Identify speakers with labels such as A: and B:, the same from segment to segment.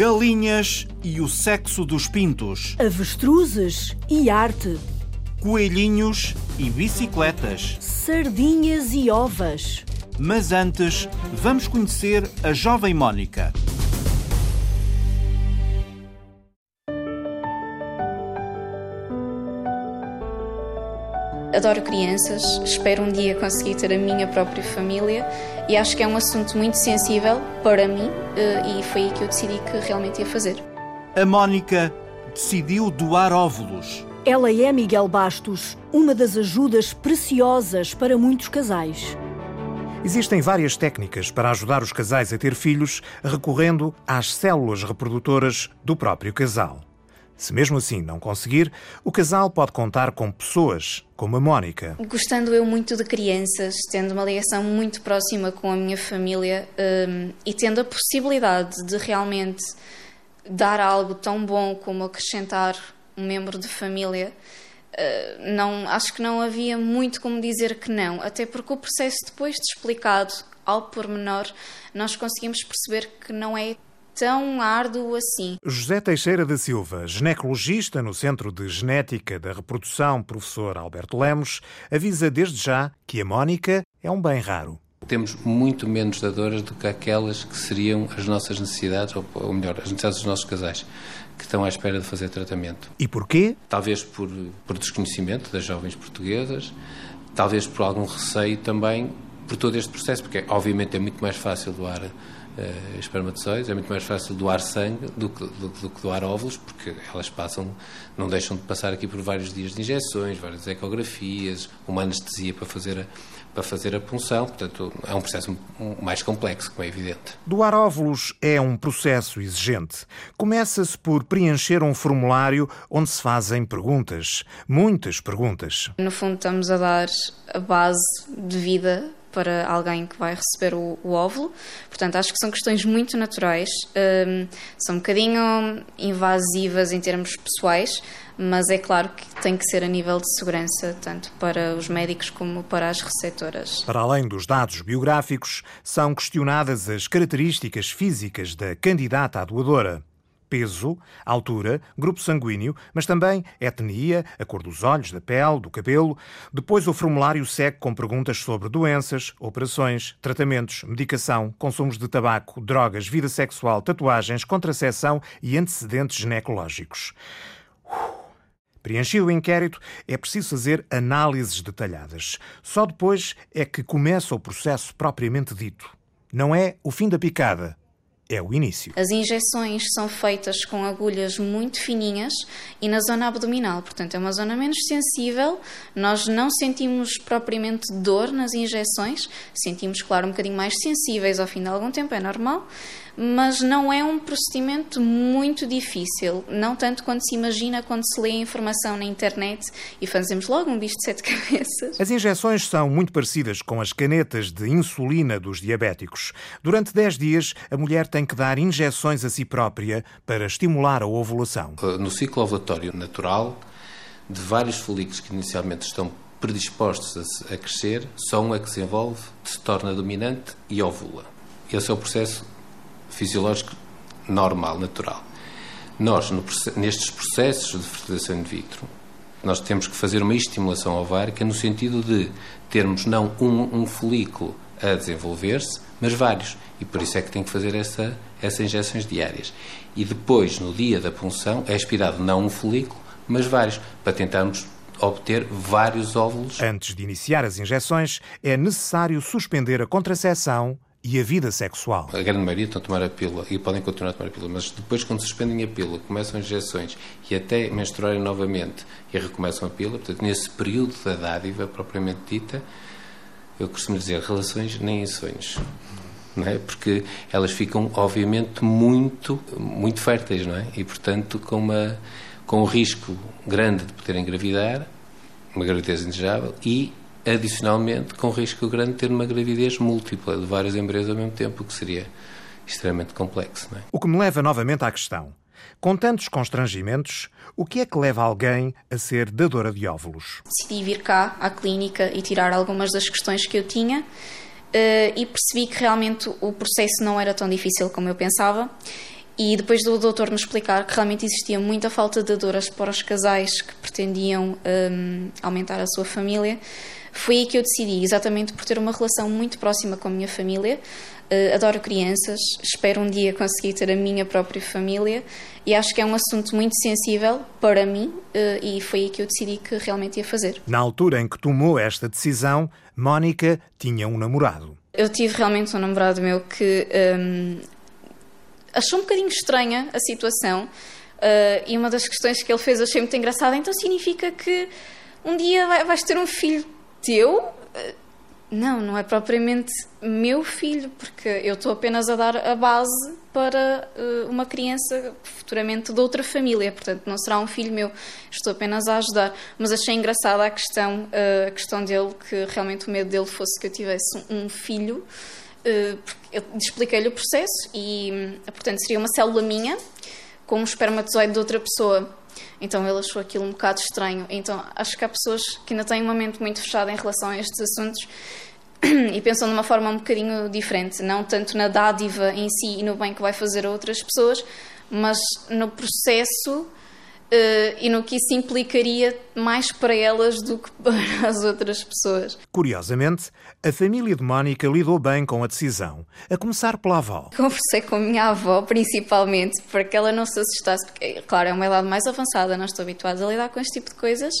A: Galinhas e o sexo dos pintos.
B: Avestruzes e arte.
A: Coelhinhos e bicicletas.
B: Sardinhas e ovas.
A: Mas antes, vamos conhecer a jovem Mónica.
C: Adoro crianças, espero um dia conseguir ter a minha própria família e acho que é um assunto muito sensível para mim eh, e foi aí que eu decidi que realmente ia fazer.
A: A Mónica decidiu doar óvulos.
B: Ela é Miguel Bastos, uma das ajudas preciosas para muitos casais.
D: Existem várias técnicas para ajudar os casais a ter filhos recorrendo às células reprodutoras do próprio casal. Se mesmo assim não conseguir, o casal pode contar com pessoas como a Mónica.
C: Gostando eu muito de crianças, tendo uma ligação muito próxima com a minha família um, e tendo a possibilidade de realmente dar algo tão bom como acrescentar um membro de família, uh, não, acho que não havia muito como dizer que não, até porque o processo depois de explicado ao pormenor, nós conseguimos perceber que não é tão árduo assim.
D: José Teixeira da Silva, ginecologista no Centro de Genética da Reprodução, professor Alberto Lemos, avisa desde já que a Mónica é um bem raro.
E: Temos muito menos dadoras do que aquelas que seriam as nossas necessidades, ou melhor, as necessidades dos nossos casais, que estão à espera de fazer tratamento.
D: E porquê?
E: Talvez por, por desconhecimento das jovens portuguesas, talvez por algum receio também por todo este processo, porque obviamente é muito mais fácil doar uh, espermatozoides, é muito mais fácil doar sangue do que, do, do, que doar óvulos, porque elas passam, não deixam de passar aqui por vários dias de injeções, várias ecografias, uma anestesia para fazer a, para fazer a punção, portanto é um processo mais complexo, como é evidente.
D: Doar óvulos é um processo exigente. Começa-se por preencher um formulário onde se fazem perguntas, muitas perguntas.
C: No fundo estamos a dar a base de vida para alguém que vai receber o, o óvulo. Portanto, acho que são questões muito naturais, um, são um bocadinho invasivas em termos pessoais, mas é claro que tem que ser a nível de segurança, tanto para os médicos como para as receptoras.
D: Para além dos dados biográficos, são questionadas as características físicas da candidata à doadora peso, altura, grupo sanguíneo, mas também etnia, a cor dos olhos, da pele, do cabelo. Depois o formulário segue com perguntas sobre doenças, operações, tratamentos, medicação, consumos de tabaco, drogas, vida sexual, tatuagens, contracepção e antecedentes ginecológicos. Preenchido o inquérito, é preciso fazer análises detalhadas. Só depois é que começa o processo propriamente dito. Não é o fim da picada, é o início.
C: As injeções são feitas com agulhas muito fininhas e na zona abdominal, portanto é uma zona menos sensível. Nós não sentimos propriamente dor nas injeções, sentimos, claro, um bocadinho mais sensíveis ao fim de algum tempo, é normal, mas não é um procedimento muito difícil, não tanto quanto se imagina quando se lê a informação na internet e fazemos logo um bicho de sete cabeças.
D: As injeções são muito parecidas com as canetas de insulina dos diabéticos. Durante 10 dias, a mulher tem que dar injeções a si própria para estimular a ovulação.
E: Uh, no ciclo ovulatório natural, de vários folículos que inicialmente estão predispostos a, crescer, só um é que se envolve, se torna dominante e ovula. Esse é o processo fisiológico normal, natural. Nós, no, nestes processos de fertilização in vitro, nós temos que fazer uma estimulação ovárica no sentido de termos não um, um folículo a desenvolver-se, mas vários. E por isso é que tem que fazer essa, essas injeções diárias. E depois, no dia da punção, é aspirado não um folículo, mas vários, para tentarmos obter vários óvulos.
D: Antes de iniciar as injeções, é necessário suspender a contracepção e a vida sexual.
E: A grande maioria estão a tomar a pílula e podem continuar a tomar a pílula, mas depois, quando suspendem a pílula, começam as injeções e até menstruarem novamente e recomeçam a pílula, portanto, nesse período da dádiva propriamente dita, eu costumo dizer relações nem em sonhos. Não é? Porque elas ficam, obviamente, muito, muito férteis, não é? E, portanto, com, uma, com um risco grande de poderem engravidar, uma gravidez indesejável, e adicionalmente com risco grande de ter uma gravidez múltipla de vários embriões ao mesmo tempo, o que seria extremamente complexo. É?
D: O que me leva novamente à questão. Com tantos constrangimentos, o que é que leva alguém a ser dadora de óvulos?
C: Decidi vir cá à clínica e tirar algumas das questões que eu tinha e percebi que realmente o processo não era tão difícil como eu pensava E depois do doutor nos explicar que realmente existia muita falta de adoras para os casais que pretendiam um, aumentar a sua família, foi aí que eu decidi, exatamente por ter uma relação muito próxima com a minha família. Uh, adoro crianças, espero um dia conseguir ter a minha própria família e acho que é um assunto muito sensível para mim uh, e foi aí que eu decidi que realmente ia fazer.
D: Na altura em que tomou esta decisão, Mónica tinha um namorado.
C: Eu tive realmente um namorado meu que um, achou um bocadinho estranha a situação uh, e uma das questões que ele fez achei muito engraçada. Então significa que um dia vais ter um filho teu? Não, não é propriamente meu filho, porque eu estou apenas a dar a base para uh, uma criança futuramente de outra família, portanto não será um filho meu, estou apenas a ajudar. Mas achei engraçada a questão, uh, a questão dele, que realmente o medo dele fosse que eu tivesse um filho eh, eu expliquei-lhe o processo e, portanto, seria uma célula minha com um espermatozoide de outra pessoa. Então ele achou aquilo um bocado estranho. Então acho que há pessoas que ainda têm uma mente muito fechada em relação a estes assuntos e pensam de uma forma um bocadinho diferente, não tanto na dádiva em si e no bem que vai fazer a outras pessoas, mas no processo Uh, e no que isso implicaria mais para elas do que para as outras pessoas.
D: Curiosamente, a família de Mónica lidou bem com a decisão, a começar pela avó.
C: Conversei com a minha avó, principalmente, para que ela não se assustasse, porque, claro, é uma idade mais avançada, não estou habituada a lidar com este tipo de coisas,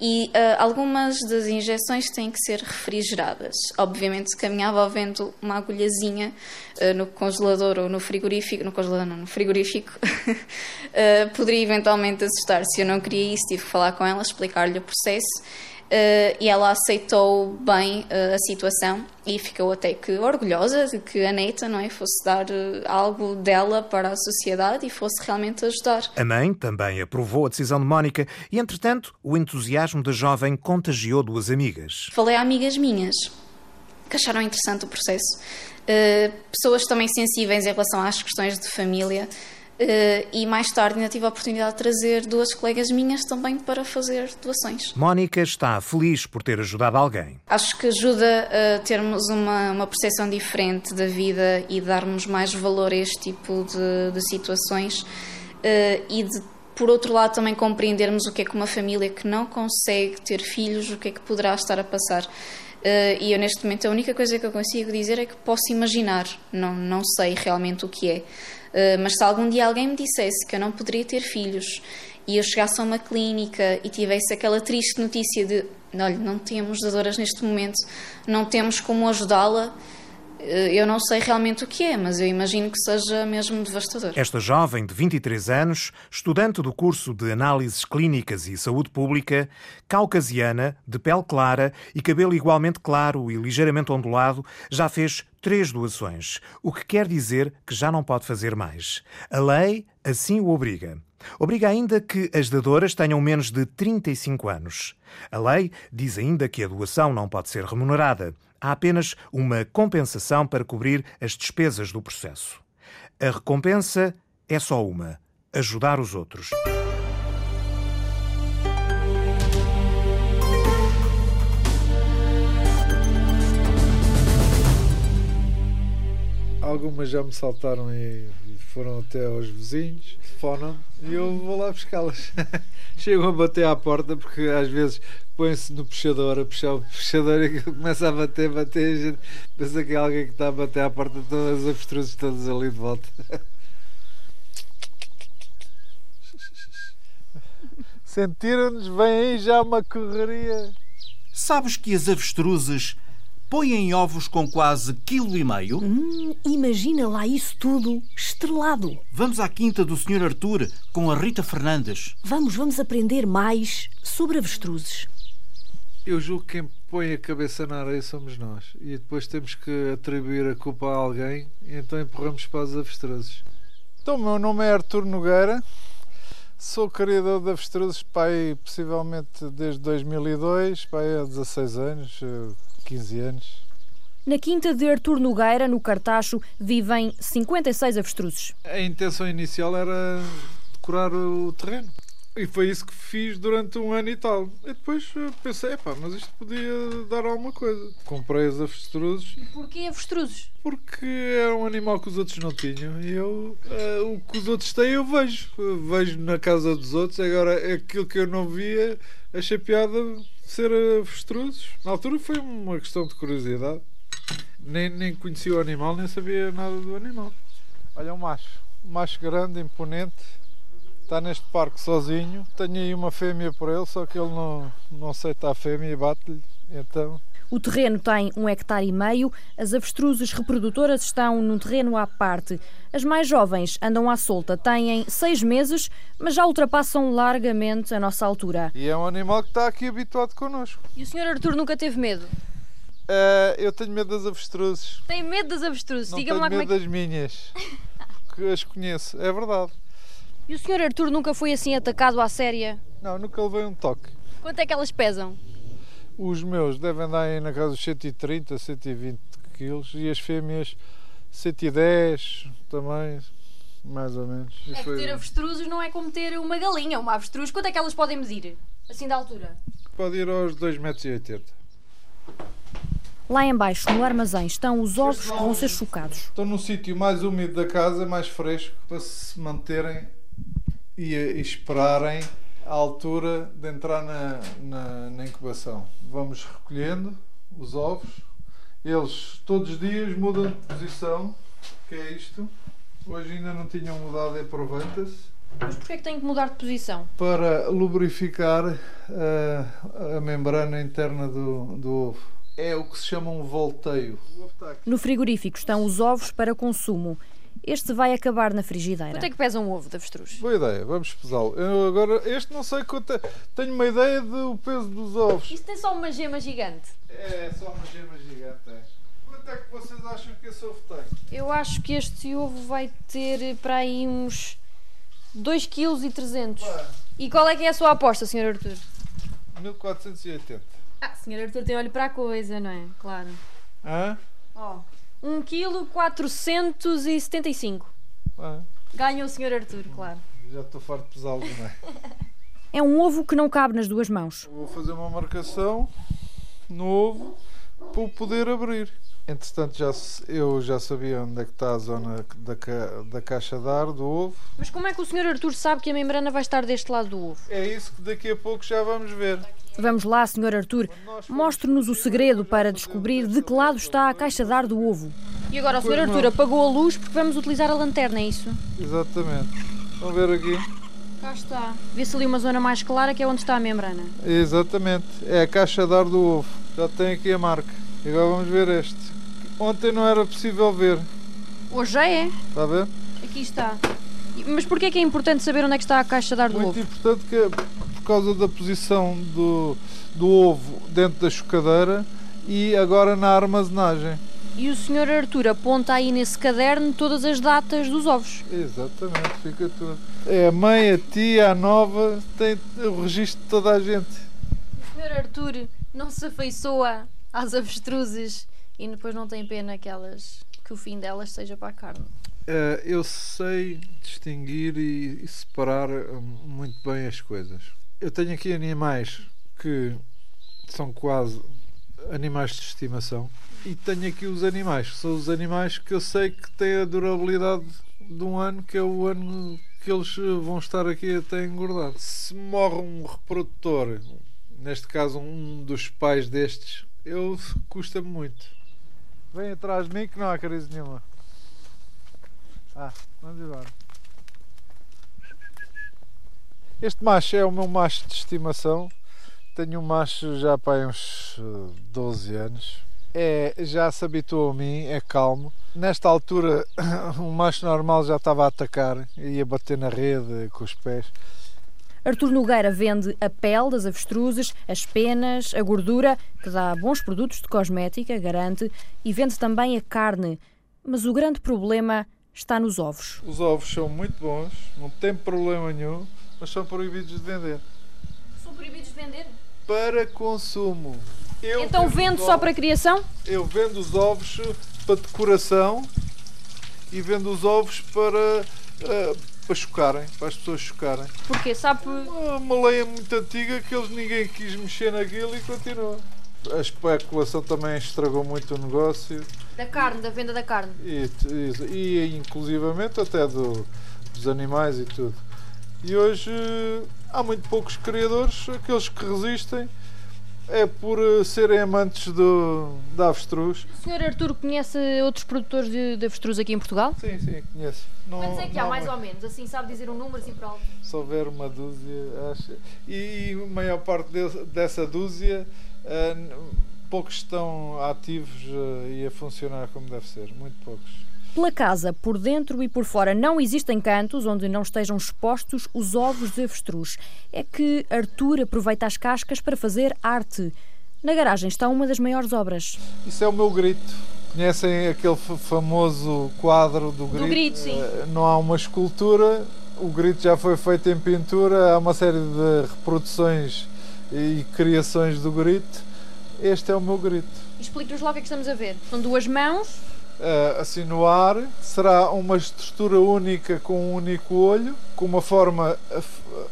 C: e uh, algumas das injeções têm que ser refrigeradas. Obviamente que a minha avó vendo uma agulhazinha uh, no congelador ou no frigorífico, no congelador não, no frigorífico, poderia eventualmente assustar. Se eu não queria isso, tive que falar com ela, explicar-lhe o processo. Uh, e ela aceitou bem uh, a situação e ficou até que orgulhosa de que a neta não é, fosse dar uh, algo dela para a sociedade e fosse realmente ajudar.
D: A mãe também aprovou a decisão de Mónica e, entretanto, o entusiasmo da jovem contagiou duas amigas.
C: Falei a amigas minhas que acharam interessante o processo, pessoas também sensíveis em relação às questões de família. Uh, e mais tarde ainda tive a oportunidade de trazer duas colegas minhas também para fazer doações.
D: Mónica está feliz por ter ajudado alguém.
C: Acho que ajuda a termos uma, uma percepção diferente da vida e darmos mais valor a este tipo de, de situações uh, e de por outro lado, também compreendermos o que é que uma família que não consegue ter filhos, o que é que poderá estar a passar. Uh, e eu, neste momento, a única coisa que eu consigo dizer é que posso imaginar, não, não sei realmente o que é. Uh, mas se algum dia alguém me dissesse que eu não poderia ter filhos e eu chegasse a uma clínica e tivesse aquela triste notícia de olha, não temos dadoras neste momento, não temos como ajudá-la, eh, eu não sei realmente o que é, mas eu imagino que seja mesmo devastador.
D: Esta jovem de 23 anos, estudante do curso de Análises Clínicas e Saúde Pública, caucasiana, de pele clara e cabelo igualmente claro e ligeiramente ondulado, já fez três doações, o que quer dizer que já não pode fazer mais. A lei assim o obriga. Obriga ainda que as dadoras tenham menos de 35 anos. A lei diz ainda que a doação não pode ser remunerada. Há apenas uma compensação para cobrir as despesas do processo. A recompensa é só uma: ajudar os outros.
F: Algumas já me saltaram e foram até aos vizinhos, telefonam e eu vou lá buscá-las. Chegam a bater à porta porque às vezes põe-se no puxador, a puxar o puxador e começa a bater, bater, a gente pensa que é alguém que está a bater à porta, todas as avestruzes todas ali de volta. Sentiram-nos, vem aí já uma correria.
A: Sabes que as avestruzes põem ovos com quase quilo e meio?
B: Hum, imagina lá isso tudo estrelado.
A: Vamos à quinta do Sr. Arthur com a Rita Fernandes.
B: Vamos, vamos aprender mais sobre avestruzes
F: eu julgo que quem põe a cabeça na areia somos nós. E depois temos que atribuir a culpa a alguém, e então empurramos para os avestruzes. Então, o meu nome é Artur Nogueira, sou criador de avestruzes, pai, possivelmente desde 2002, pai há 16 anos, 15 anos.
B: Na quinta de Artur Nogueira, no Cartacho, vivem 56 avestruzes.
F: A intenção inicial era decorar o terreno E foi isso que fiz durante um ano e tal. E depois pensei, epá, mas isto podia dar alguma coisa. Comprei os avestruzes
G: E porquê avestruzes?
F: porque era um animal que os outros não tinham. E eu, eh, o que os outros têm, eu vejo. Eu vejo na casa dos outros. Agora, aquilo que eu não via, achei piada ser avestruzes. Na altura foi uma questão de curiosidade. Nem, nem conhecia o animal, nem sabia nada do animal. Olha, um macho. Um macho grande, imponente. Está neste parque sozinho. Tenho aí uma fêmea por ele, só que ele não, não aceita a fêmea e bate-lhe. Então,
B: O terreno tem um hectare e meio, as avestruzes reprodutoras estão num terreno à parte. As mais jovens andam à solta, têm seis meses, mas já ultrapassam largamente a nossa altura.
F: e é um animal que está aqui habituado connosco.
G: E o Sr. Arthur nunca teve medo?
F: Eh, eu tenho medo das avestruzes.
G: Tem medo das avestruzes?
F: Não
G: Diga-me
F: tenho
G: lá como é
F: medo
G: que...
F: das minhas. Que as conheço. É verdade.
G: E o Sr. Arthur nunca foi assim atacado à séria?
F: Não, nunca levei um toque.
G: Quanto é que elas pesam?
F: Os meus devem dar aí na casa dos 130, 120 quilos e as fêmeas 110 também, mais ou menos. E
G: É que ter avestruzes não é como ter uma galinha, uma avestruz. Quanto é que elas podem medir? Assim da altura?
F: Pode ir aos 2,80 m.
B: Lá embaixo, no armazém, estão os ovos que vão ser chocados.
F: Estão num sítio mais úmido da casa, mais fresco, para se manterem e, e esperarem a altura de entrar na, na, na incubação. Vamos recolhendo os ovos. Eles todos os dias mudam de posição, que é isto. Hoje ainda não tinham mudado e aproveita-se.
G: Mas porquê é que têm que mudar de posição?
F: Para lubrificar a, a membrana interna do, do ovo. É o que se chama um volteio.
B: No frigorífico estão os ovos para consumo. Este vai acabar na frigideira.
G: Quanto é que pesa um ovo de avestruz?
F: Boa ideia, vamos pesá-lo. Eu agora, este não sei quanto é. Tenho uma ideia do peso dos ovos.
G: Isto tem só uma gema gigante.
F: É só uma gema gigante. É. Quanto é que vocês acham que esse ovo tem?
G: Eu acho que este ovo vai ter para aí uns 2,3 kg. E qual é que é a sua aposta, Sr. Arthur?
F: 1480.
G: Ah, Sr. Arthur tem olho para a coisa, não é? Claro.
F: Hã?
G: Ó, 1 kg 475.
F: Ah,
G: Ganha o Sr. Arthur, claro.
F: já estou farto de pesá-lo, não é?
B: É um ovo que não cabe nas duas mãos.
F: Vou fazer uma marcação no ovo para o poder abrir. Entretanto, já, eu já sabia onde é que está a zona da, ca- da caixa de ar do ovo.
G: Mas como é que o Sr. Arthur sabe que a membrana vai estar deste lado do ovo?
F: É isso que daqui a pouco já vamos ver.
B: Vamos lá, Sr. Arthur. Mostre-nos o segredo para descobrir de que lado está a caixa de ar do ovo.
G: E agora o Sr. Arthur apagou a luz porque vamos utilizar a lanterna, é isso?
F: Exatamente. Vamos ver aqui.
G: Cá está. Vê-se ali uma zona mais clara que é onde está a membrana.
F: Exatamente. É a caixa de ar do ovo. Já tem aqui a marca. E agora vamos ver este. Ontem não era possível ver.
G: Hoje já é.
F: Está a ver?
G: Aqui está. Mas porquê é que é importante saber onde é que está a caixa de ar do
F: Muito
G: ovo?
F: importante que é por causa da posição do, do ovo dentro da chocadeira e agora na armazenagem.
G: E o Sr. Arthur aponta aí nesse caderno todas as datas dos ovos.
F: Exatamente, fica tudo. É a mãe, a tia, a nova, tem o registro de toda a gente.
G: O Sr. Arthur não se afeiçoa às avestruzes e depois não tem pena que, elas, que o fim delas seja para a carne.
F: Eh, eu sei distinguir e, e separar hum, muito bem as coisas. Eu tenho aqui animais que são quase animais de estimação e tenho aqui os animais, que são os animais que eu sei que têm a durabilidade de um ano, que é o ano que eles eh, vão estar aqui até engordar. Se morre um reprodutor, neste caso um dos pais destes, eu custa-me muito. Vem atrás de mim que não há crise nenhuma. Ah, vamos embora. Este macho é o meu macho de estimação. Tenho um macho já para uns eh, 12 anos. É, já se habituou a mim, é calmo. Nesta altura, um macho normal já estava a atacar, ia bater na rede com os pés.
B: Artur Nogueira vende a pele das avestruzes, as penas, a gordura, que dá bons produtos de cosmética, garante, e vende também a carne. Mas o grande problema está nos ovos.
F: Os ovos são muito bons, não tem problema nenhum, mas são proibidos de vender.
G: São proibidos de vender?
F: Para consumo. Eu
G: Então
F: vendo
G: só
F: ovos-
G: para criação?
F: Eu vendo os ovos para decoração e vendo os ovos para, eh, para chocarem, para as pessoas chocarem.
G: Porque sabe.
F: Uma, uma lei muito antiga que eles ninguém quis mexer naquilo e continua. A especulação também estragou muito o negócio
G: Da carne, da venda da carne.
F: e, e, e inclusivamente até do, dos animais e tudo. E hoje há muito poucos criadores, aqueles que resistem é por eh, serem amantes do, da avestruz.
G: O senhor Arturo conhece outros produtores de, de avestruz aqui em Portugal?
F: Sim, sim, conheço. Não,
G: Quantos é que há, mais ou menos? Assim, sabe dizer um número assim para alto?
F: Se houver uma dúzia, acho. E, e a maior parte de- dessa dúzia, n- poucos estão ativos eh, e a funcionar como deve ser. Muito poucos.
B: Pela casa, por dentro e por fora, não existem cantos onde não estejam expostos os ovos de avestruz. É que Arthur aproveita as cascas para fazer arte. Na garagem está uma das maiores obras.
F: Isso é o meu grito. Conhecem aquele fa- famoso quadro do grito?
G: grito, sim.
F: Eh, Não há uma escultura, o grito já foi feito em pintura, há uma série de reproduções e criações do grito. Este é o meu grito.
G: Explique-nos lá o que é que estamos a ver. São duas mãos.
F: Eh, assim no ar, será uma estrutura única com um único olho, com uma forma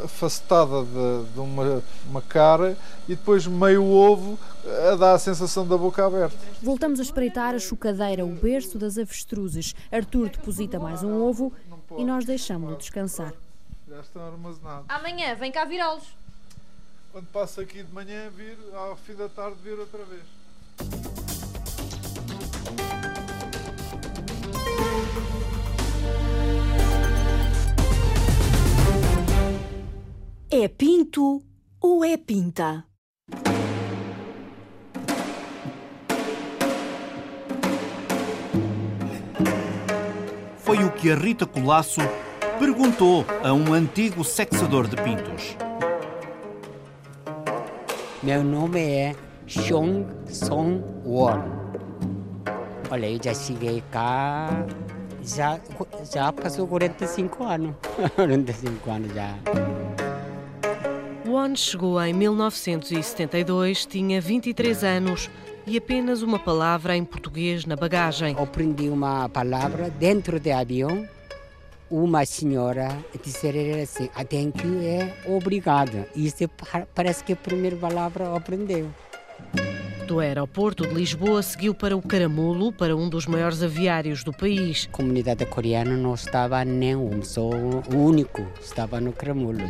F: afacetada de, de uma, uma cara e depois meio ovo a dar a sensação da boca aberta.
B: Voltamos a espreitar a chocadeira, o berço das avestruzes. Arthur deposita mais um ovo e nós deixamos-lo descansar.
F: Já estão armazenados.
G: Amanhã vem cá virá-los.
F: Quando passo aqui de manhã, vir, ao fim da tarde, vir outra vez.
H: É pinto ou é pinta?
A: Foi o que a Rita Colasso perguntou a um antigo sexador de pintos.
I: Meu nome é Chong Song Won. Olha, eu já cheguei cá, já, já passou 45 anos. 45 anos já.
J: Won chegou em 1972, tinha 23 anos e apenas uma palavra em português na bagagem.
I: Aprendi uma palavra dentro do avião. Uma senhora disse assim, a thank you é obrigada. Isso pa- parece que a primeira palavra aprendeu.
J: Do aeroporto de Lisboa seguiu para o Caramulo, para um dos maiores aviários do país.
I: A comunidade coreana não estava nenhum, só o único estava no Cramulo.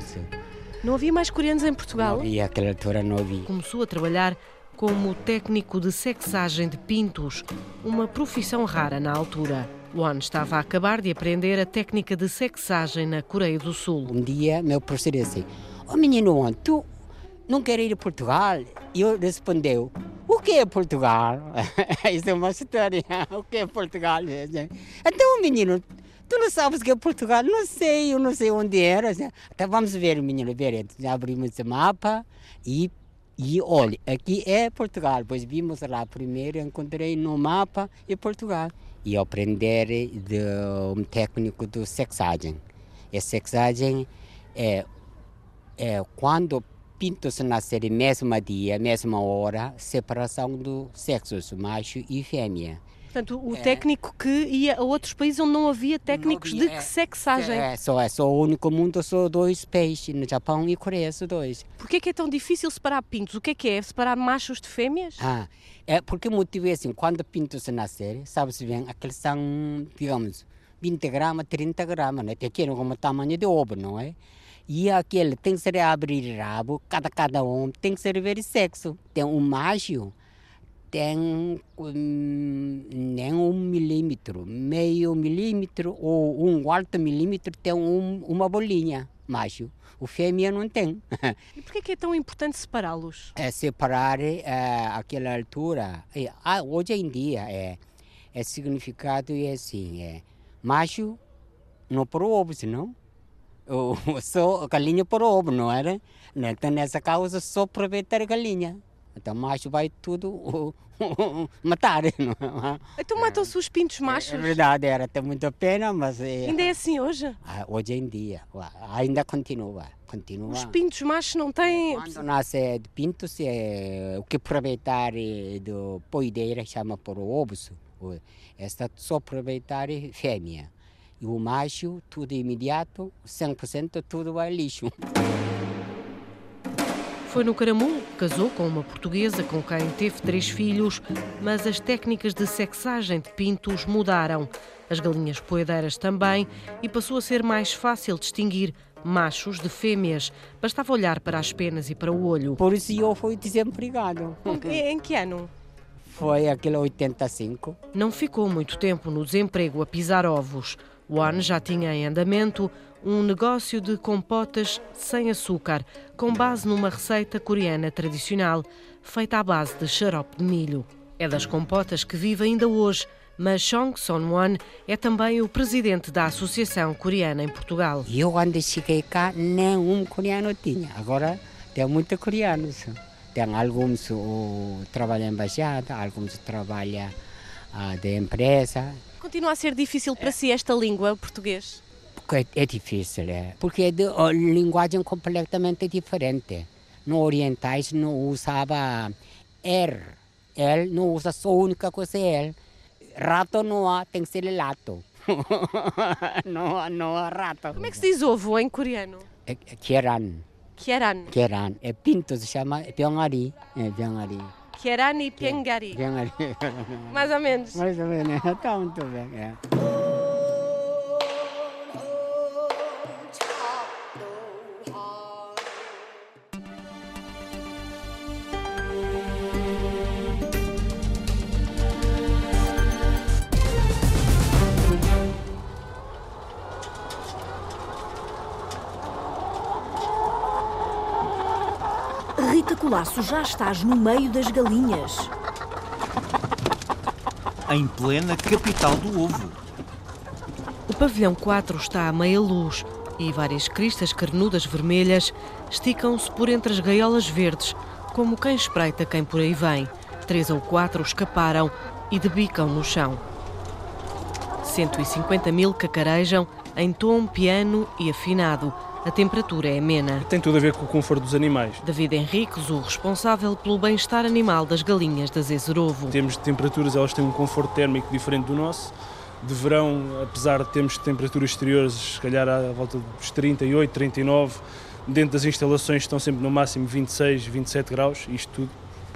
J: Não havia mais coreanos em Portugal?
I: E aquela altura não vi.
J: Começou a trabalhar como técnico de sexagem de pintos, uma profissão rara na altura. Won estava a acabar de aprender a técnica de sexagem na Coreia do Sul.
I: Um dia, meu professor disse assim: Ô menino, tu não quer ir a Portugal? E eu respondeu: O que é Portugal? Isso é uma história. O que é Portugal? Então, menino, tu não sabes o que é Portugal? Não sei, eu não sei onde era. Então, vamos ver, menino, ver. Abrimos o mapa e. E olha, aqui é Portugal. Pois vimos lá primeiro, encontrei no mapa e Portugal. E aprender de um técnico de sexagem. E sexagem é é, quando pintos nascerem mesmo dia, mesma hora, separação dos sexos, macho e fêmea.
J: Portanto, o técnico que ia a outros países onde não havia técnicos
I: havia,
J: de
I: é.
J: sexagem.
I: É, só, é só o único mundo, só dois peixes, no Japão e Coreia, só dois.
J: É que é tão difícil separar pintos? O que é que é? Separar machos de fêmeas?
I: Ah, é porque o motivo é assim, quando pintos nascerem, sabe-se bem, aqueles são, digamos, 20 gramas, 30 gramas, né? Aquele como o tamanho de ovo, não é? E aquele tem que ser abrir rabo, cada, cada um tem que ser ver sexo. Tem um macho, tem hum, nem um milímetro, meio milímetro ou um quarto milímetro tem um, uma bolinha, macho. O fêmea não tem.
J: E é que é tão importante separá-los?
I: é separar é, aquela altura. É, ah, hoje em dia é, é significado é assim, é macho não por ovo, senão o, só galinha por ovo, não era? Então nessa causa só aproveitar a galinha. Então macho vai tudo matar, não é?
J: Então matam-se os pintos machos?
I: É verdade, era até muita pena, mas é,
J: Ainda é assim hoje?
I: ah, hoje em dia ainda continua, continua.
J: Os pintos machos não têm.
I: Quando nasce de pintos, é, o que aproveitar é, do poideira chama por ovos. Esta só aproveitar é fêmea. E o macho, tudo imediato, 100% tudo vai lixo.
J: Foi no Caramulo que casou com uma portuguesa com quem teve três filhos, mas as técnicas de sexagem de pintos mudaram. As galinhas poedeiras também, e passou a ser mais fácil distinguir machos de fêmeas. Bastava olhar para as penas e para o olho.
I: Por isso eu fui desempregado.
J: Em que ano?
I: Foi aquele 85.
J: Não ficou muito tempo no desemprego a pisar ovos. O ano já tinha em andamento um negócio de compotas sem açúcar, com base numa receita coreana tradicional, feita à base de xarope de milho. É das compotas que vive ainda hoje, mas Chong Son-won é também o presidente da Associação Coreana em Portugal.
I: Eu, quando cheguei cá, nenhum coreano tinha. Agora tem muitos coreanos. Tem alguns que trabalham em embaixada, alguns trabalham uh, de empresa.
J: Continua a ser difícil para si esta língua, português?
I: Porque é, é difícil, é. Porque é de linguagem completamente diferente. No orientais não usava R. L não usa só a única coisa é L. Rato não há, tem que ser lato. não, há, não há rato.
J: Como é que se diz ovo em coreano?
I: É, é Kieran.
J: Kieran.
I: Kieran. É pinto, se chama Pyongari. É Pyongari.
J: Kieran e Pyongari.
I: Pyongari.
J: Mais ou menos.
I: Mais ou menos. Está muito bem. É.
H: Colasso, já estás no meio das galinhas.
A: Em plena capital do ovo.
J: O pavilhão 4 está a meia luz e várias cristas carnudas vermelhas esticam-se por entre as gaiolas verdes, como quem espreita quem por aí vem. Três ou quatro escaparam e debicam no chão. 150 mil cacarejam em tom piano e afinado. A temperatura é amena.
K: Tem tudo a ver com o conforto dos animais.
J: David Henriques, o responsável pelo bem-estar animal das galinhas da Zezerovo.
K: Em termos de temperaturas, elas têm um conforto térmico diferente do nosso. De verão, apesar de termos temperaturas exteriores, se calhar à volta dos 38, 39, dentro das instalações estão sempre no máximo 26, 27 graus, isto tudo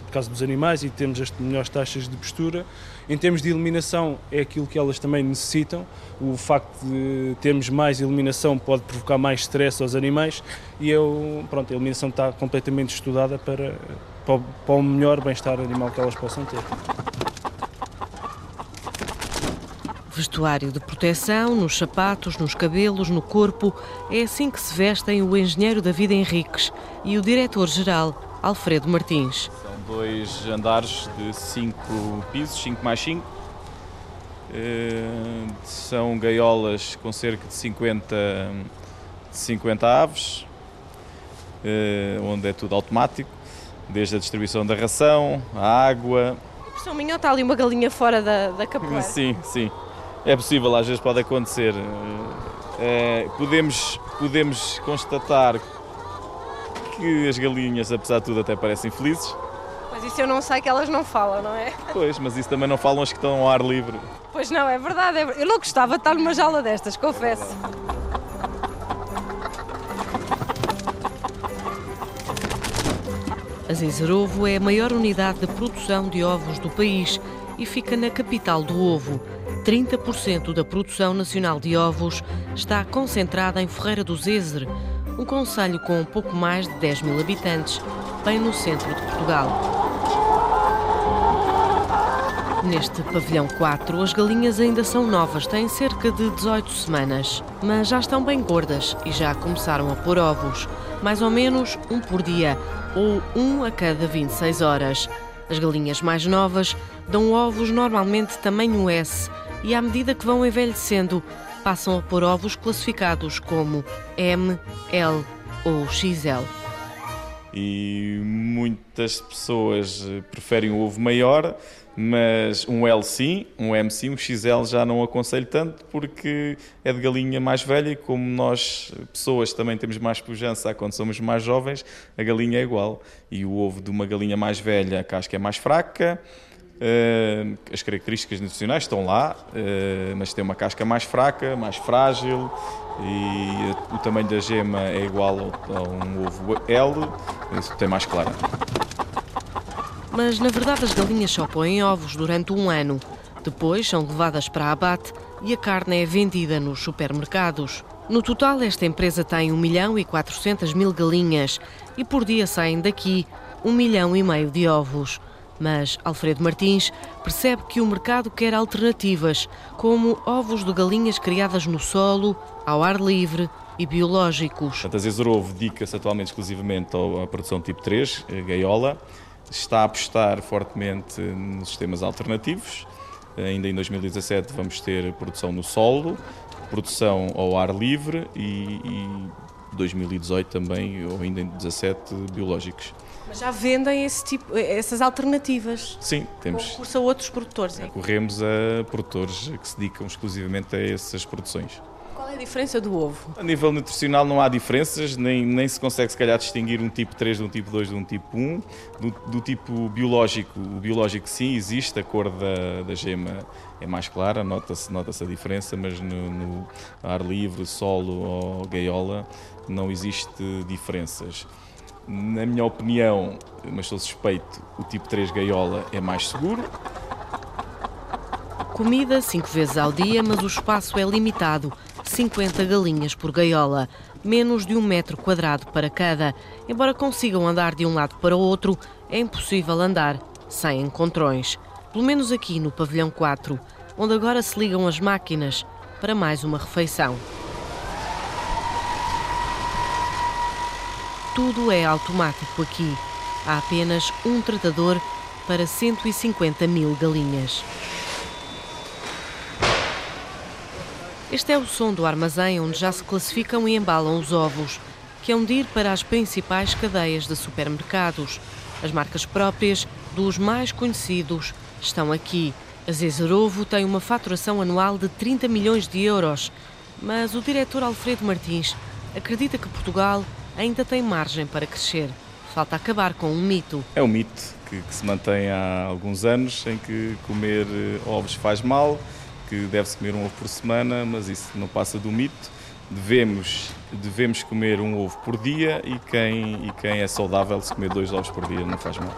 K: por causa dos animais e temos as melhores taxas de postura. Em termos de eliminação, é aquilo que elas também necessitam. O facto de termos mais eliminação pode provocar mais stress aos animais e eu, pronto, a eliminação está completamente estudada para, para, para o melhor bem-estar animal que elas possam ter.
J: Vestuário de proteção, nos sapatos, nos cabelos, no corpo. É assim que se vestem o engenheiro David Henriques e o diretor-geral Alfredo Martins.
L: Dois andares de cinco pisos, 5 mais 5. São gaiolas com cerca de 50, 50 aves, eh, onde é tudo automático, desde a distribuição da ração, a água.
J: Professor Minho, está ali uma galinha fora da, da capoeira.
L: Sim, sim. É possível, às vezes pode acontecer. É, podemos, podemos constatar que as galinhas, apesar de tudo, até parecem felizes.
J: Mas isso eu não sei que elas não falam, não é?
L: Pois, mas isso também não falam as que estão ao ar livre.
J: Pois não, é verdade. É... Eu não gostava de estar numa jaula destas, confesso. A Zezerovo é a maior unidade de produção de ovos do país e fica na capital do ovo. 30% da produção nacional de ovos está concentrada em Ferreira do Zezer, um concelho com pouco mais de 10 mil habitantes, bem no centro de Portugal. Neste pavilhão 4, as galinhas ainda são novas, têm cerca de 18 semanas, mas já estão bem gordas e já começaram a pôr ovos, mais ou menos um por dia, ou um a cada 26 horas. As galinhas mais novas dão ovos normalmente tamanho S e, à medida que vão envelhecendo, passam a pôr ovos classificados como M, L ou XL.
L: E muitas pessoas preferem o ovo maior, mas um L sim, um M sim, um XL já não aconselho tanto porque é de galinha mais velha e como nós, pessoas, também temos mais pujança quando somos mais jovens, a galinha é igual. E o ovo de uma galinha mais velha, a casca é mais fraca, Uh, as características nutricionais estão lá, uh, mas tem uma casca mais fraca, mais frágil e o tamanho da gema é igual a um ovo L, tem mais clara.
J: Mas na verdade as galinhas só põem ovos durante um ano. Depois são levadas para abate e a carne é vendida nos supermercados. No total, esta empresa tem 1 milhão e 400 mil galinhas e por dia saem daqui 1 milhão e meio de ovos. Mas Alfredo Martins percebe que o mercado quer alternativas, como ovos de galinhas criadas no solo, ao ar livre e biológicos.
L: A Zezerovo dedica-se atualmente exclusivamente à produção tipo 3, gaiola. Está a apostar fortemente nos sistemas alternativos. Ainda em 2017 vamos ter produção no solo, produção ao ar livre e, e 2018 também, ou ainda em 2017, biológicos.
J: Mas já vendem esse tipo, essas alternativas?
L: Sim, temos.
J: Concurso a outros produtores? É?
L: Corremos a produtores que se dedicam exclusivamente a essas produções.
J: Qual é a diferença do ovo?
L: A nível nutricional não há diferenças, nem, nem se consegue se calhar distinguir um tipo 3 de um tipo 2 de um tipo 1. Do, do tipo biológico, o biológico sim existe, a cor da, da gema é mais clara, nota-se nota a diferença, mas no, no ar livre, solo ou gaiola não existe diferenças. Na minha opinião, mas sou suspeito, o tipo 3 gaiola é mais seguro.
J: Comida cinco vezes ao dia, mas o espaço é limitado. 50 galinhas por gaiola, menos de um metro quadrado para cada. Embora consigam andar de um lado para o outro, é impossível andar sem encontrões. Pelo menos aqui no pavilhão 4, onde agora se ligam as máquinas para mais uma refeição. Tudo é automático aqui. Há apenas um tratador para 150 mil galinhas. Este é o som do armazém onde já se classificam e embalam os ovos, que hão de ir para as principais cadeias de supermercados. As marcas próprias dos mais conhecidos estão aqui. A Zezerovo tem uma faturação anual de 30 milhões de euros, mas o diretor Alfredo Martins acredita que Portugal ainda tem margem para crescer. Falta acabar com um mito.
L: É um mito que, que se mantém há alguns anos, em que comer eh, ovos faz mal, que deve-se comer um ovo por semana, mas isso não passa do mito. Devemos, devemos comer um ovo por dia e quem, e quem é saudável, se comer dois ovos por dia, não faz mal.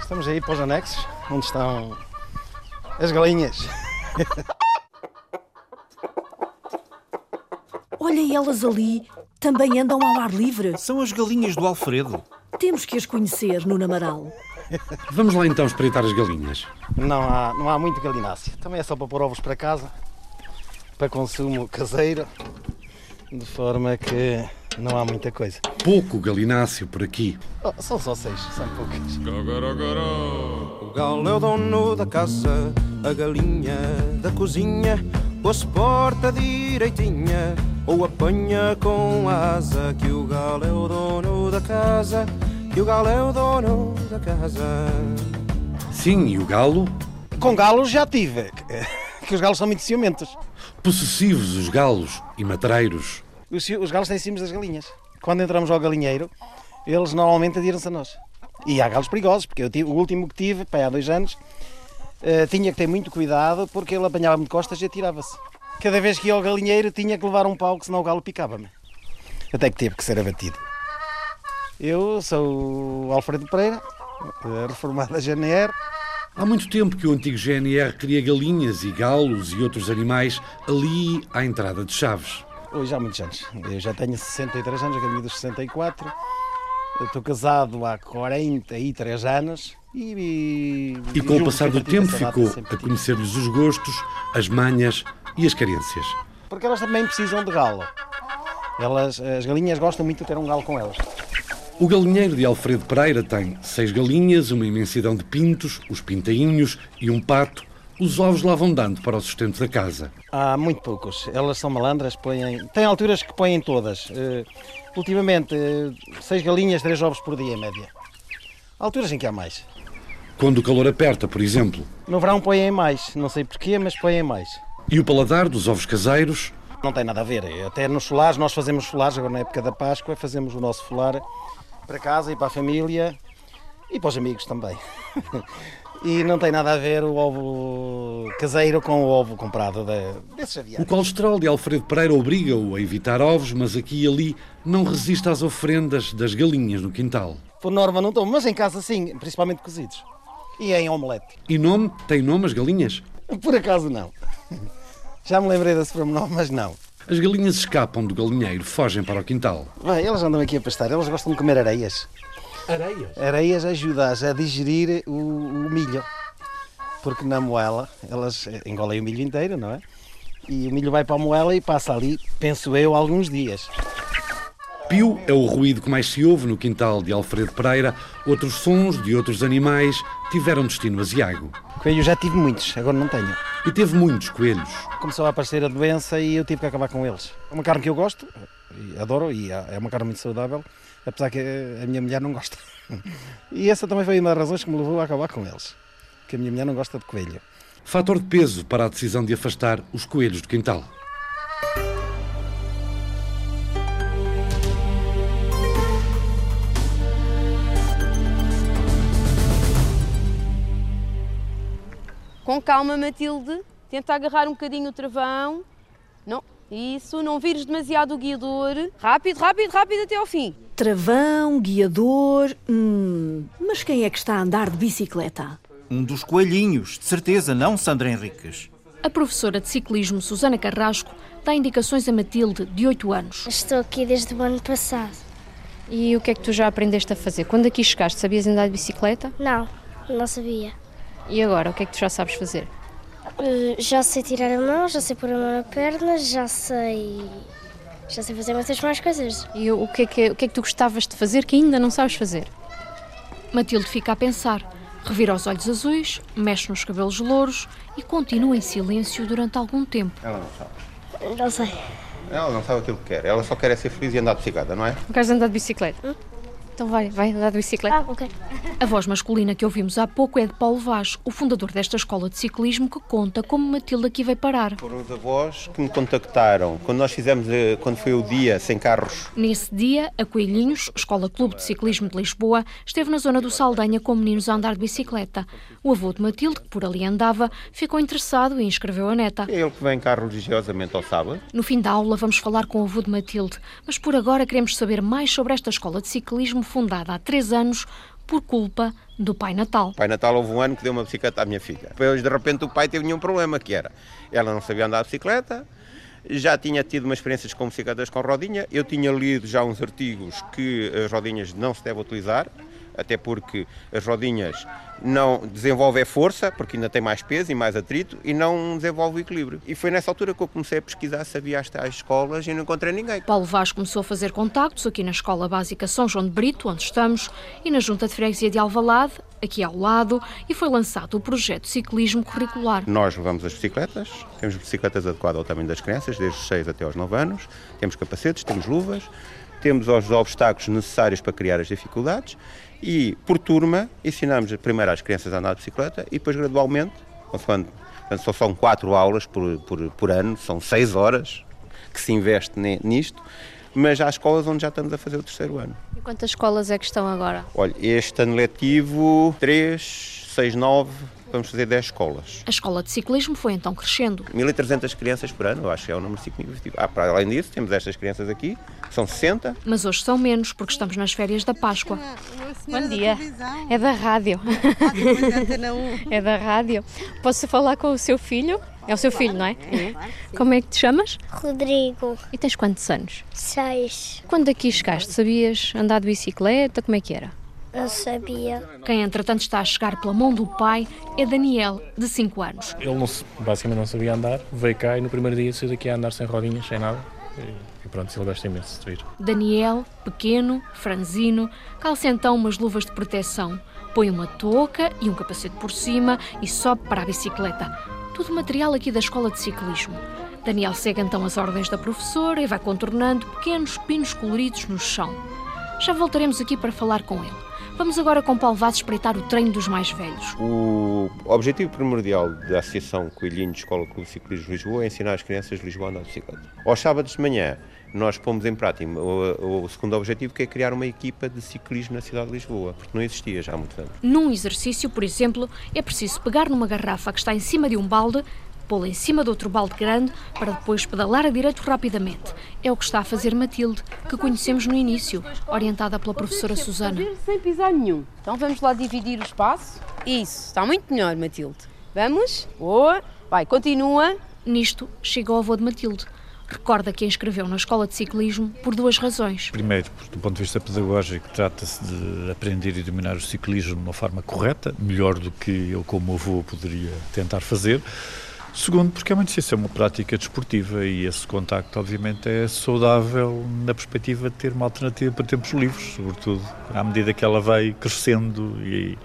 M: Estamos aí para os anexos, onde estão as galinhas.
H: Olha elas ali, também andam ao ar livre.
A: São as galinhas do Alfredo.
H: Temos que as conhecer, Nuno Amaral.
N: Vamos lá então espreitar as galinhas.
M: Não há, não há muito galináceo. Também é só para pôr ovos para casa, para consumo caseiro, de forma que não há muita coisa.
N: Pouco galináceo por aqui.
M: Oh, são só seis, são poucas.
O: O galo é o dono da casa, a galinha da cozinha, ou se porta direitinha, ou apanha com asa, que o galo é o dono da casa, que o galo é o dono da casa.
N: Sim, e o galo?
M: Com galos já tive, que os galos são muito ciumentos.
N: Possessivos os galos e matreiros.
M: Os, os galos têm cimos das galinhas. Quando entramos ao galinheiro, eles normalmente atiram-se a nós. E há galos perigosos, porque eu tive, o último que tive, pai, há dois anos, uh, tinha que ter muito cuidado porque ele apanhava-me de costas e atirava-se. Cada vez que ia ao galinheiro tinha que levar um pau, que senão o galo picava-me. Até que teve que ser abatido. Eu sou o Alfredo Pereira, reformado da GNR.
N: Há muito tempo que o antigo GNR cria galinhas e galos e outros animais ali à entrada de Chaves.
M: Hoje há muitos anos. Eu já tenho 63 anos, a caminho dos 64. Estou casado há 43 anos e.
N: E, e com o passar do tempo ficou a conhecer-lhes os gostos, as manhas e as carências.
M: Porque elas também precisam de galo. Elas, as galinhas gostam muito de ter um galo com elas.
N: O galinheiro de Alfredo Pereira tem seis galinhas, uma imensidão de pintos, os pintainhos e um pato. Os ovos lá vão dando para o sustento da casa.
M: Há muito poucos. Elas são malandras, põem... tem alturas que põem todas. Uh, ultimamente, uh, seis galinhas, três ovos por dia em média. Há alturas em que há mais.
N: quando o calor aperta, por exemplo.
M: No verão põem mais, não sei porquê, mas põem mais.
N: E o paladar dos ovos caseiros?
M: Não tem nada a ver. Até nos solares, nós fazemos solares, agora na época da Páscoa, fazemos o nosso folar para casa e para a família e para os amigos também. e não tem nada a ver o ovo caseiro com o ovo comprado desses aviários.
N: O colesterol de Alfredo Pereira obriga-o a evitar ovos, mas aqui e ali não resiste às ofrendas das galinhas no quintal.
M: Por norma não tomo, mas em casa sim, principalmente cozidos. E em omelete.
N: E nome? Tem nome as galinhas?
M: Por acaso não. Já me lembrei desse pronome, mas não.
N: As galinhas escapam do galinheiro, fogem para o quintal.
M: Bem, elas andam aqui a pastar, elas gostam de comer areias.
N: Areias?
M: Areias a digerir o, o, milho. Porque na moela, elas engolem o milho inteiro, não é? E o milho vai para a moela e passa ali, penso eu, alguns dias.
N: Pio é o ruído que mais se ouve no quintal de Alfredo Pereira. Outros sons de outros animais tiveram destino asiago.
M: Coelhos já tive muitos, agora não tenho.
N: E teve muitos coelhos.
M: Começou a aparecer a doença e eu tive que acabar com eles. É uma carne que eu gosto, adoro e é uma carne muito saudável, apesar que a minha mulher não gosta. E essa também foi uma das razões que me levou a acabar com eles, que a minha mulher não gosta de coelho.
N: Fator de peso para a decisão de afastar os coelhos do quintal.
P: Com calma, Matilde. Tenta agarrar um bocadinho o travão. Não, isso, não vires demasiado o guiador. Rápido, rápido, rápido até ao fim.
H: Travão, guiador. Hum, mas quem é que está a andar de bicicleta?
A: Um dos coelhinhos, de certeza, não, Sandra Henriques?
Q: A professora de ciclismo, Susana Carrasco, dá indicações a Matilde, de 8 anos.
R: Estou aqui desde o ano passado.
Q: E o que é que tu já aprendeste a fazer? Quando aqui chegaste, sabias andar de bicicleta?
R: Não, não sabia.
Q: E agora, o que é que tu já sabes fazer?
R: Uh, já sei tirar a mão, já sei pôr a mão na perna, já sei. Já sei fazer muitas mais coisas.
Q: E o que, é que, o que é que tu gostavas de fazer que ainda não sabes fazer? Matilde fica a pensar, revira os olhos azuis, mexe nos cabelos louros e continua em silêncio durante algum tempo.
S: Ela não sabe.
R: Não sei.
S: Ela não sabe aquilo que quer. Ela só quer é ser feliz e andar de bicicleta, não é?
Q: Não queres andar de bicicleta? Hum? Então vai, vai andar de bicicleta.
R: Ah, ok.
Q: A voz masculina que ouvimos há pouco é de Paulo Vaz, o fundador desta escola de ciclismo que conta como Matilde aqui veio parar.
S: Foram os avós que me contactaram quando nós fizemos, eh, quando foi o dia sem carros.
Q: Nesse dia, a Coelhinhos, Escola Clube de Ciclismo de Lisboa, esteve na zona do Saldanha com meninos a andar de bicicleta. O avô de Matilde, que por ali andava, ficou interessado e inscreveu a neta.
S: É ele que vem carro religiosamente ao sábado.
Q: No fim da aula vamos falar com o avô de Matilde, mas por agora queremos saber mais sobre esta escola de ciclismo fundada há três anos por culpa do Pai Natal.
S: O Pai Natal houve um ano que deu uma bicicleta à minha filha. Depois, de repente, o pai teve nenhum problema, que era, ela não sabia andar de bicicleta, já tinha tido uma experiência com bicicletas com rodinha, eu tinha lido já uns artigos que as rodinhas não se devem utilizar, até porque as rodinhas não desenvolvem força, porque ainda tem mais peso e mais atrito, e não desenvolve o equilíbrio. E foi nessa altura que eu comecei a pesquisar se havia as tais escolas e não encontrei ninguém.
Q: Paulo Vaz começou a fazer contactos aqui na Escola Básica São João de Brito, onde estamos, e na Junta de Freguesia de Alvalade, aqui ao lado, e foi lançado o projeto Ciclismo Curricular.
S: Nós levamos as bicicletas, temos bicicletas adequadas ao tamanho das crianças, desde os 6 até aos 9 anos, temos capacetes, temos luvas, temos os obstáculos necessários para criar as dificuldades e, por turma, ensinamos primeiro às crianças a andar de bicicleta e depois, gradualmente, quando só são quatro aulas por, por, por ano, são seis horas que se investe nisto, mas há escolas onde já estamos a fazer o terceiro ano.
Q: E quantas escolas é que estão agora?
S: Olha, este ano letivo, 3, 6, 9, vamos fazer 10 escolas.
Q: A escola de ciclismo foi então crescendo.
S: 1.300 crianças por ano, eu acho que é um número significativo. Ah, para além disso, temos estas crianças aqui, são 60.
Q: Mas hoje são menos, porque estamos nas férias da Páscoa. Bom dia. É da rádio. é da rádio. Posso falar com o seu filho? É o seu filho, não é? é? Como é que te chamas?
R: Rodrigo.
Q: E tens quantos anos?
R: Seis.
Q: Quando aqui chegaste, sabias andar de bicicleta? Como é que era?
R: Eu sabia.
Q: Quem, entretanto, está a chegar pela mão do pai é Daniel, de 5 anos.
T: Ele não, basicamente não sabia andar, veio cá e no primeiro dia saiu daqui a andar sem rodinhas, sem nada. E pronto, ele gosta imenso de vir.
Q: Daniel, pequeno, franzino, calça então umas luvas de proteção, põe uma touca e um capacete por cima e sobe para a bicicleta. Tudo material aqui da escola de ciclismo. Daniel segue então as ordens da professora e vai contornando pequenos pinos coloridos no chão. Já voltaremos aqui para falar com ele. Vamos agora com Paulo Vaz espreitar o treino dos mais velhos.
S: O objetivo primordial da Associação Coelhinho de Escola Clube Ciclismo de Lisboa é ensinar as crianças de Lisboa a andar de bicicleta. Aos sábados de manhã, nós pomos em prática o, o, segundo objetivo, que é criar uma equipa de ciclismo na cidade de Lisboa, porque não existia já há muitos anos.
Q: Num exercício, por exemplo, é preciso pegar numa garrafa que está em cima de um balde, pô-la em cima de outro balde grande para depois pedalar a direito rapidamente. É o que está a fazer Matilde, que conhecemos no início, orientada pela professora Susana.
P: Sem pisar nenhum. Então vamos lá dividir o espaço. Isso, está muito melhor, Matilde. Vamos. Boa. Vai, continua.
Q: Nisto chega o avô de Matilde. Recorda que a inscreveu na escola de ciclismo por duas razões.
U: Primeiro, do ponto de vista pedagógico, trata-se de aprender e dominar o ciclismo de uma forma correta, melhor do que eu, como avô, poderia tentar fazer. Segundo, porque é uma necessidade, uma prática desportiva e esse contacto, obviamente, é saudável na perspectiva de ter uma alternativa para tempos livres, sobretudo à medida que ela vai crescendo e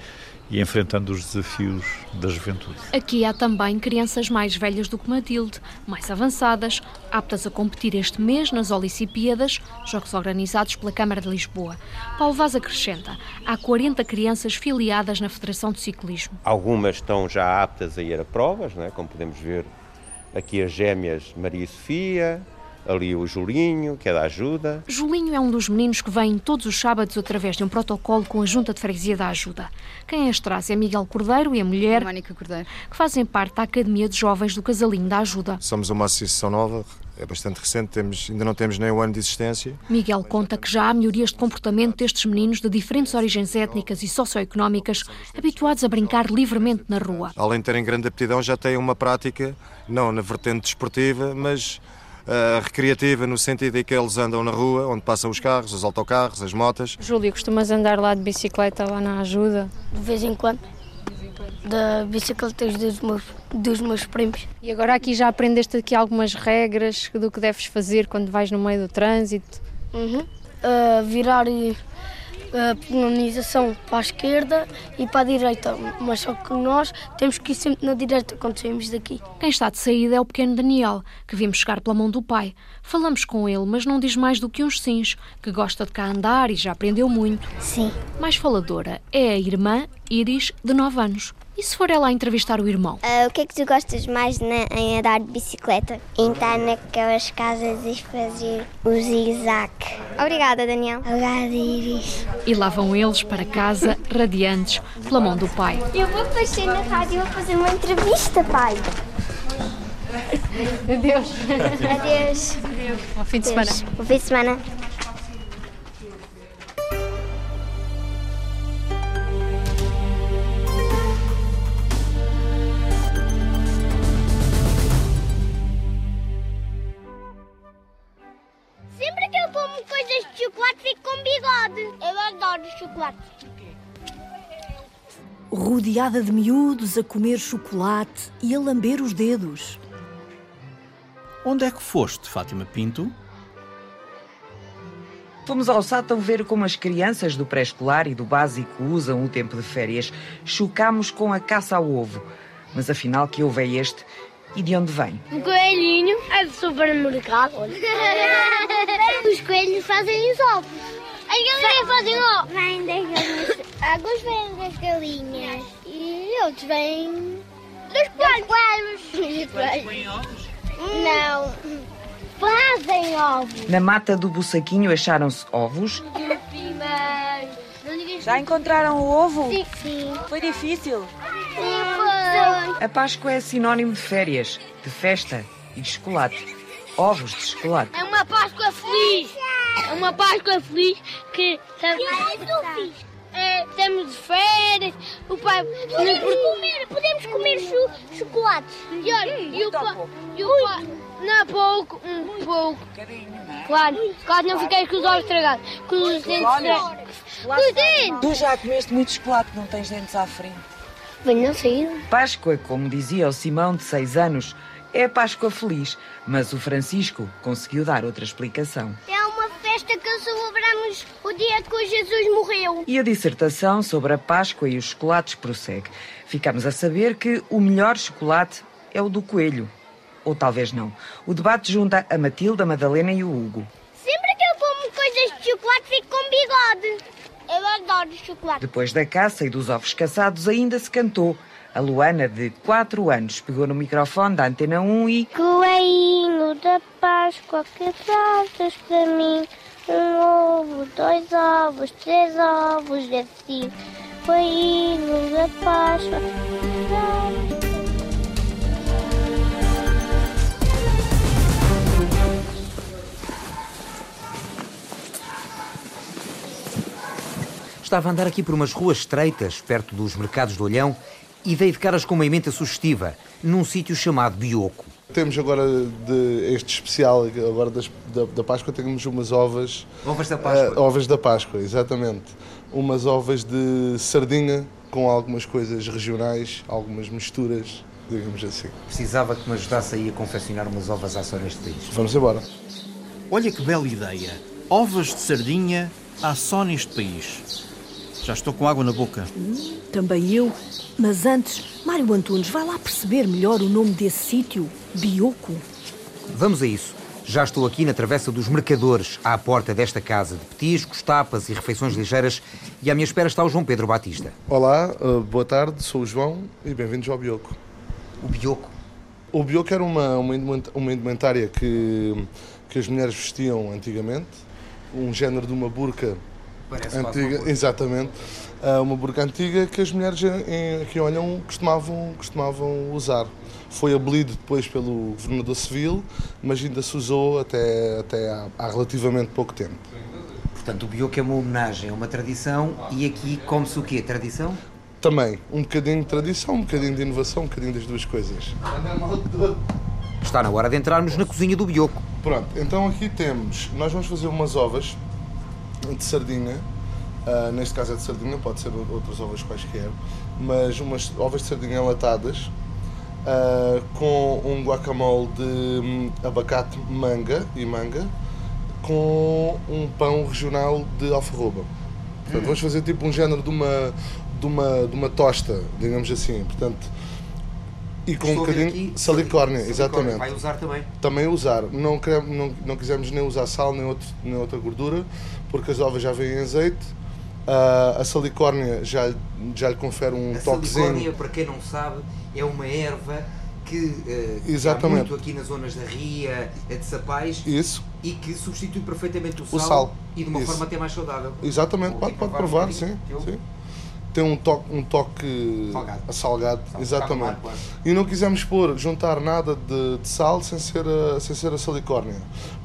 U: e enfrentando os desafios da juventude.
Q: Aqui há também crianças mais velhas do que Matilde, mais avançadas, aptas a competir este mês nas Olicipíadas, jogos organizados pela Câmara de Lisboa. Paulo Vaz acrescenta, há 40 crianças filiadas na Federação de Ciclismo.
S: Algumas estão já aptas a ir a provas, né? como podemos ver aqui as gêmeas Maria e Sofia, ali o Julinho, que é da ajuda.
Q: Julinho é um dos meninos que vem todos os sábados através de um protocolo com a Junta de Freguesia da Ajuda. Quem as traz é Miguel Cordeiro e a mulher,
V: Mónica Cordeiro,
Q: que fazem parte da Academia de Jovens do Casalinho da Ajuda.
W: Somos uma associação nova, é bastante recente, temos, ainda não temos nem um ano de existência.
Q: Miguel conta que já há melhorias de comportamento destes meninos de diferentes origens étnicas e socioeconómicas, habituados a brincar livremente na rua.
W: Além de terem grande aptidão, já têm uma prática, não na vertente desportiva, mas uh, recreativa no sentido em que eles andam na rua, onde passam os carros, os autocarros, as motas.
V: Júlio, costumas andar lá de bicicleta, lá na ajuda?
R: De vez em quando. Da bicicleta dos meus, dos meus primos.
V: E agora aqui já aprendeste aqui algumas regras do que deves fazer quando vais no meio do trânsito?
R: Uhum. Uh, virar a penalização para a esquerda e para a direita, mas só que nós temos que ir sempre na direita quando saímos daqui.
Q: Quem está de saída é o pequeno Daniel, que vimos chegar pela mão do pai. Falamos com ele, mas não diz mais do que uns sims, que gosta de cá andar e já aprendeu muito.
R: Sim.
Q: Mais faladora é a irmã Iris, de 9 anos. E se for ela a entrevistar o irmão?
R: Uh, o que é que tu gostas mais na, em andar de bicicleta? Entrar naquelas casas e fazer o zigue-zague. Obrigada, Daniel. Obrigada, Iris.
Q: E lá vão eles para casa, radiantes, pela mão do pai.
R: Eu vou aparecer na rádio e vou fazer uma entrevista, pai.
V: Adeus.
R: Adeus.
V: Adeus. Bom fim de semana.
R: Bom fim de semana.
H: Rodeada de miúdos a comer chocolate e a lamber os dedos.
A: Onde é que foste, Fátima Pinto?
X: Fomos ao sátão ver como as crianças do pré-escolar e do básico usam o tempo de férias. Chocámos com a caça ao ovo. Mas afinal, que ovo é este e de onde vem?
R: Um coelhinho é do supermercado. Os coelhos fazem os ovos. As galinhas fazem ó. Vêm das galinhas. Alguns vêm das galinhas. E outros vêm dos coelhos. Dos coelhos. Não. Fazem ovos.
X: Na mata do Bussaquinho acharam-se ovos.
V: Já encontraram o ovo?
R: Sim. Sim.
V: Foi difícil?
R: Sim, foi.
X: A Páscoa é sinónimo de férias, de festa e de chocolate. Ovos de chocolate.
R: É uma Páscoa feliz. É uma Páscoa feliz que é, estamos de férias, o pai. Podemos comer, podemos comer cho chocolates. E olha, e o pai. E o pai. Não, pouco, um pouco. Claro, claro, não fiquei com os olhos estragados. Com os dentes estragados. Com os dentes!
X: Tu já comeste muito chocolate, não tens dentes à frente.
R: Venham sair.
X: Páscoa, como dizia o Simão, de 6 anos, é Páscoa feliz, mas o Francisco conseguiu dar outra explicação.
R: É festa que celebramos o dia que Jesus morreu.
X: E a dissertação sobre a Páscoa e os chocolates prossegue. Ficamos a saber que o melhor chocolate é o do coelho. Ou talvez não. O debate junta a Matilda, a Madalena e o Hugo.
R: Sempre que eu como coisas de chocolate, fico com bigode. Eu adoro chocolate.
X: Depois da caça e dos ovos caçados, ainda se cantou. A Luana, de 4 anos, pegou no microfone da Antena 1 e.
R: Coelhinho da Páscoa, que trazes para mim? Um ovo, dois ovos, três ovos, assim. Coelhinho da Páscoa, que trazes
Y: Estava a andar aqui por umas ruas estreitas, perto dos mercados de Olhão, e dei de caras com uma emenda sugestiva, num sítio chamado Bioco.
Z: Temos agora de, este especial, agora das, da, da, Páscoa, temos umas ovas.
Y: Ovas da Páscoa?
Z: Uh, ovas da Páscoa, exatamente. Umas ovas de sardinha com algumas coisas regionais, algumas misturas, digamos assim.
Y: Precisava que me ajudasse aí a confeccionar umas ovas à só neste país.
Z: Vamos embora.
A: Olha que bela ideia. Ovas de sardinha à só neste país. Já estou com água na boca.
H: Hum, também eu. Mas antes, Mário Antunes, vai lá perceber melhor o nome desse sítio, Bioco.
Y: Vamos a isso. Já estou aqui na Travessa dos Mercadores, à porta desta casa de petiscos, tapas e refeições ligeiras, e à minha espera está o João Pedro Batista.
Z: Olá, uh, boa tarde, sou o João e bem-vindos ao Bioco.
Y: O Bioco?
Z: O Bioco era uma, uma indumentária que, que as mulheres vestiam antigamente, um género de uma burca
Y: Parece
Z: antiga, exatamente. Uh, uma burca antiga que as mulheres em, aqui olham costumavam, costumavam usar. Foi abolido depois pelo governador civil, mas ainda se usou até, até há, há relativamente pouco tempo.
Y: Portanto, o bioco é uma homenagem a uma tradição e aqui come-se o quê? Tradição?
Z: Também. Um bocadinho de tradição, um bocadinho de inovação, um bocadinho das duas coisas.
Y: Está na hora de entrarmos na cozinha do bioco.
Z: Pronto, então aqui temos, nós vamos fazer umas ovas de sardinha, uh, neste caso é de sardinha, pode ser outras ovas quaisquer, mas umas ovas de sardinha enlatadas uh, com um guacamole de um, abacate, manga e manga, com um pão regional de alfarroba. Portanto, hum. vamos fazer tipo um género de uma, de uma, de uma tosta, digamos assim. Portanto, e com um bocadinho de salicórnia, exatamente.
Y: Vai usar também?
Z: Também usar. Não, queremos, não, não quisemos nem usar sal nem, outro, nem outra gordura, porque as ovas já vêm em azeite. Uh, a salicórnia já, já lhe confere um
Y: a
Z: toquezinho.
Y: A salicórnia, para quem não sabe, é uma erva que uh, Exatamente. há muito aqui nas zonas da Ria, é de Sapais,
Z: Isso.
Y: e que substitui perfeitamente o sal,
Z: o sal.
Y: e de uma
Z: Isso.
Y: forma até mais saudável.
Z: Exatamente, pode, pode provar, sim, sim. Tem um toque, um toque
Y: salgado,
Z: salgado exatamente. E não quisemos pôr, juntar nada de, de, sal sem ser, a, sem ser a salicórnia.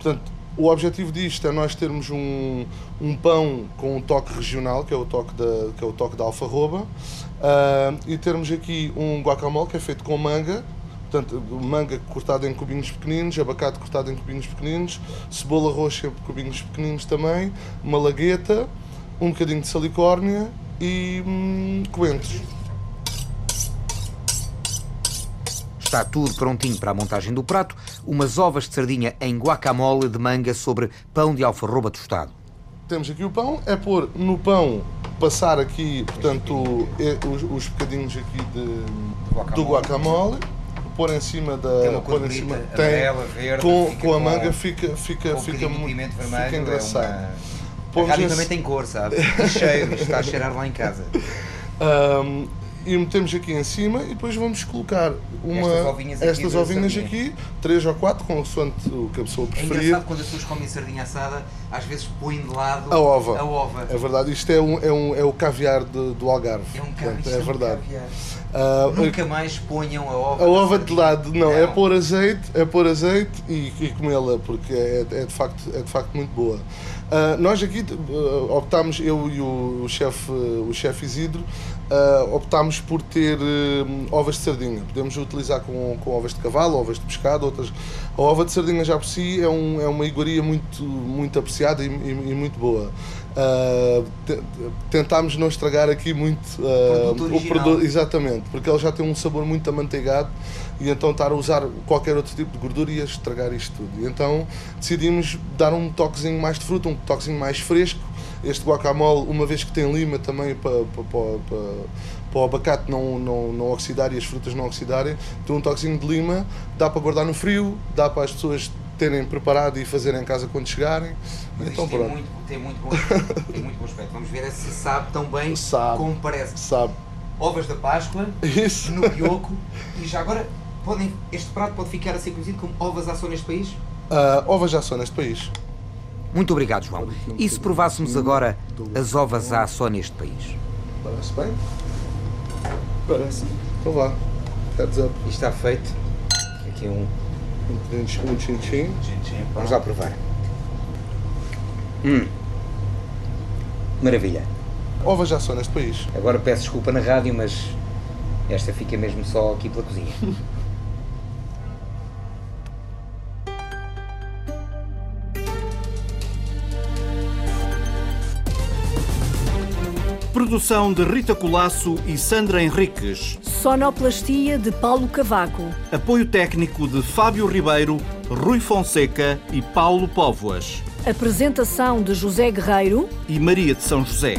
Z: Portanto, o objetivo disto é nós termos um, um pão com um toque regional, que é o toque da, que é o toque da alfarroba, uh, e termos aqui um guacamole que é feito com manga, portanto, manga cortada em cubinhos pequeninos, abacate cortado em cubinhos pequeninos, cebola roxa em cubinhos pequeninos também, uma lagueta, um bocadinho de salicórnia e hum, coentros.
Y: Está tudo prontinho para a montagem do prato. Umas ovas de sardinha em guacamole de manga sobre pão de alfarroba tostado.
Z: Temos aqui o pão, é pôr no pão, passar aqui, portanto, os, os bocadinhos aqui de, guacamole. do guacamole, pôr em cima da.
Y: Tem uma
Z: pôr em cima, tem,
Y: amarela, verde,
Z: com, com a manga fica, fica, fica, muito, fica
Y: vermelho, é
Z: engraçado.
Y: Uma- A
Z: Pomos
Y: rádio
Z: esse-
Y: também tem cor, sabe? E cheiro, isto está a cheirar lá em casa.
Z: Ahm, e metemos aqui em cima e depois vamos colocar uma,
Y: Estas ovinhas aqui
Z: estas ovinhas aqui, três ou quatro, consoante o que a pessoa
Y: É
Z: preferir.
Y: engraçado quando as pessoas comem sardinha assada, às vezes põem de lado
Z: A ova.
Y: A ova.
Z: É verdade, isto é, um, é, um, é o caviar de- do Algarve.
Y: É um
Z: Portanto,
Y: caviar. isto
Z: é
Y: um
Z: verdade. Ah,
Y: Nunca mais ponham a ova.
Z: A ova de lado, não, é pôr azeite, é pôr azeite e, e comê-la, porque é, é, de facto, é de facto muito boa. Ah, nós aqui ah, optámos, eu e o chefe o chef Isidro, ah, optámos por ter ah, ovas de sardinha. Podemos utilizar com, com ovas de cavalo, ovas de pescado, outras. A ova de sardinha já por si é, um, é uma iguaria muito, muito apreciada e, e- e muito boa. Te- tentámos não estragar aqui muito
Y: Produto
Z: o produto, exatamente, porque ele já tem um sabor muito amanteigado e então estar a usar qualquer outro tipo de gordura ia estragar isto tudo. E então decidimos dar um toquezinho mais de fruta, um toquezinho mais fresco. Este guacamole, uma vez que tem lima também para, para, para, para, o abacate não, não, não oxidar e as frutas não oxidarem, tem um toquezinho de lima, dá para guardar no frio, dá para as pessoas terem preparado e fazerem em casa quando chegarem.
Y: Mas
Z: então
Y: tem
Z: pronto.
Y: muito, tem, muito bom tem muito bom aspecto. Vamos ver se sabe tão bem
Z: Sabe.
Y: como parece.
Z: Sabe.
Y: Ovas da Páscoa,
Z: Isso.
Y: no bioco, e já agora podem, este prato pode ficar a ser conhecido como ovas à neste país?
Z: Ah, ovas já são neste país.
Y: Muito obrigado, João. E se provássemos agora as ovas à só neste país?
Z: Parece bem? Parece. Então vá. Heads up.
Y: E está feito. Aqui um.
Z: Um tchim-tchim.
Y: Vamos lá provar. Hum. Maravilha.
Z: Ovas já são neste país.
Y: Agora peço desculpa na rádio, mas esta fica mesmo só aqui pela cozinha.
A: Produção de Rita Colasso e Sandra Henriques.
H: Sonoplastia de Paulo Cavaco.
A: Apoio técnico de Fábio Ribeiro, Rui Fonseca e Paulo Póvoas.
H: Apresentação de José Guerreiro.
A: E Maria de São José.